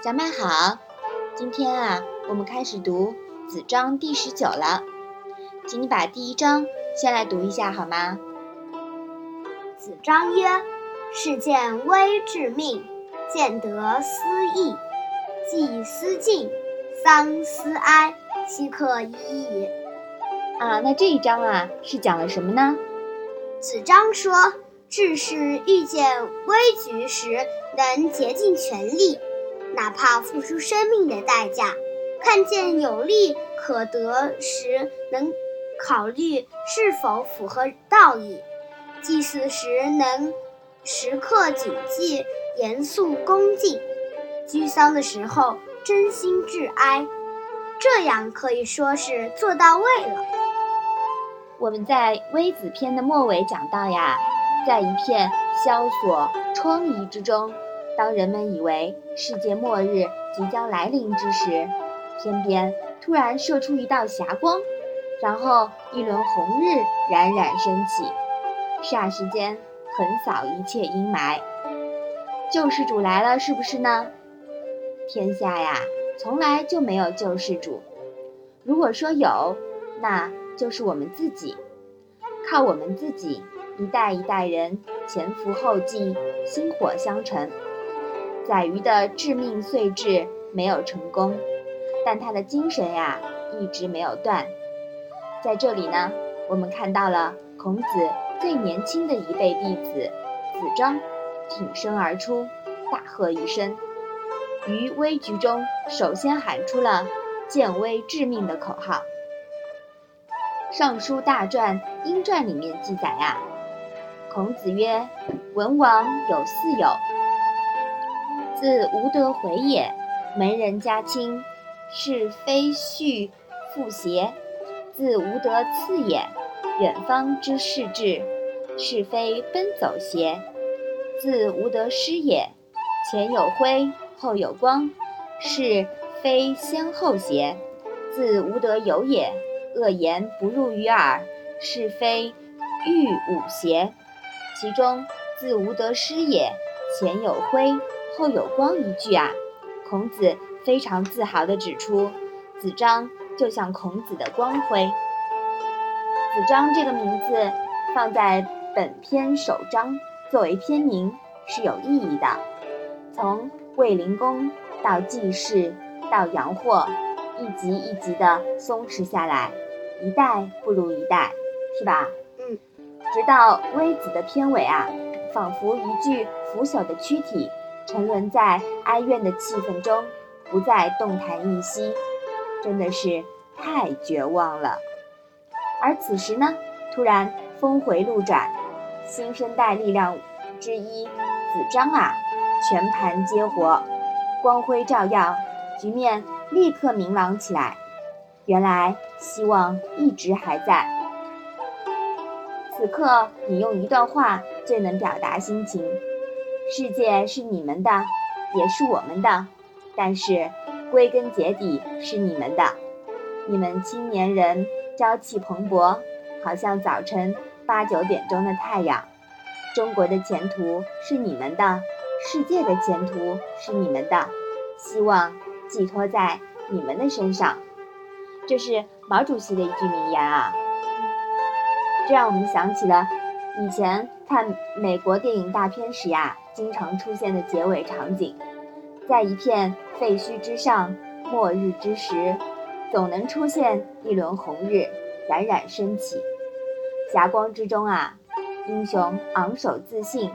小麦好，今天啊，我们开始读子章第十九了，请你把第一章先来读一下好吗？子章曰：“事见微致命，见得思义。既思敬，丧思哀，其可已矣。”啊，那这一章啊是讲了什么呢？子章说：“治世遇见危局时，能竭尽全力。”哪怕付出生命的代价，看见有利可得时，能考虑是否符合道义；祭祀时能时刻谨记严肃恭敬；居丧的时候真心致哀。这样可以说是做到位了。我们在《微子》篇的末尾讲到呀，在一片萧索疮痍之中。当人们以为世界末日即将来临之时，天边突然射出一道霞光，然后一轮红日冉冉升起，霎时间横扫一切阴霾。救世主来了，是不是呢？天下呀，从来就没有救世主。如果说有，那就是我们自己，靠我们自己一代一代人前赴后继，薪火相承。宰鱼的致命碎志没有成功，但他的精神呀一直没有断。在这里呢，我们看到了孔子最年轻的一辈弟子子张挺身而出，大喝一声，于危局中首先喊出了“见危致命”的口号。《尚书大传·殷传》里面记载呀，孔子曰：“文王有四友。”自无德回也，门人家亲，是非序复邪；自无德次也，远方之士至，是非奔走邪；自无德师也，前有辉，后有光，是非先后邪；自无德友也，恶言不入于耳，是非欲五邪。其中自无德师也，前有辉。后有光一句啊，孔子非常自豪地指出，子张就像孔子的光辉。子张这个名字放在本篇首章作为篇名是有意义的。从卫灵公到季氏到杨霍，一级一级的松弛下来，一代不如一代，是吧？嗯。直到微子的篇尾啊，仿佛一具腐朽的躯体。沉沦在哀怨的气氛中，不再动弹一息，真的是太绝望了。而此时呢，突然峰回路转，新生代力量之一子张啊，全盘接活，光辉照耀，局面立刻明朗起来。原来希望一直还在。此刻，你用一段话最能表达心情。世界是你们的，也是我们的，但是归根结底是你们的。你们青年人朝气蓬勃，好像早晨八九点钟的太阳。中国的前途是你们的，世界的前途是你们的，希望寄托在你们的身上。这是毛主席的一句名言啊！这让我们想起了以前看美国电影大片时呀。经常出现的结尾场景，在一片废墟之上，末日之时，总能出现一轮红日，冉冉升起。霞光之中啊，英雄昂首自信，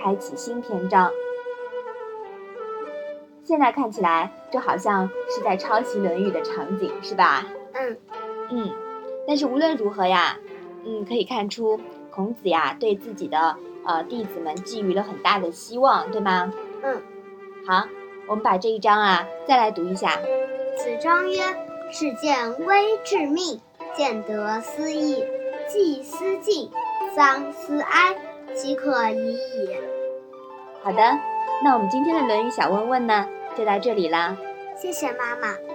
开启新篇章。现在看起来，这好像是在抄袭《论语》的场景，是吧？嗯嗯。但是无论如何呀，嗯，可以看出孔子呀对自己的。呃，弟子们寄予了很大的希望，对吗？嗯，好，我们把这一章啊再来读一下。子张曰：“事见微致命，见得思义。既思敬，丧思哀，其可已矣。”好的，那我们今天的《论语》小问问呢，就到这里啦。谢谢妈妈。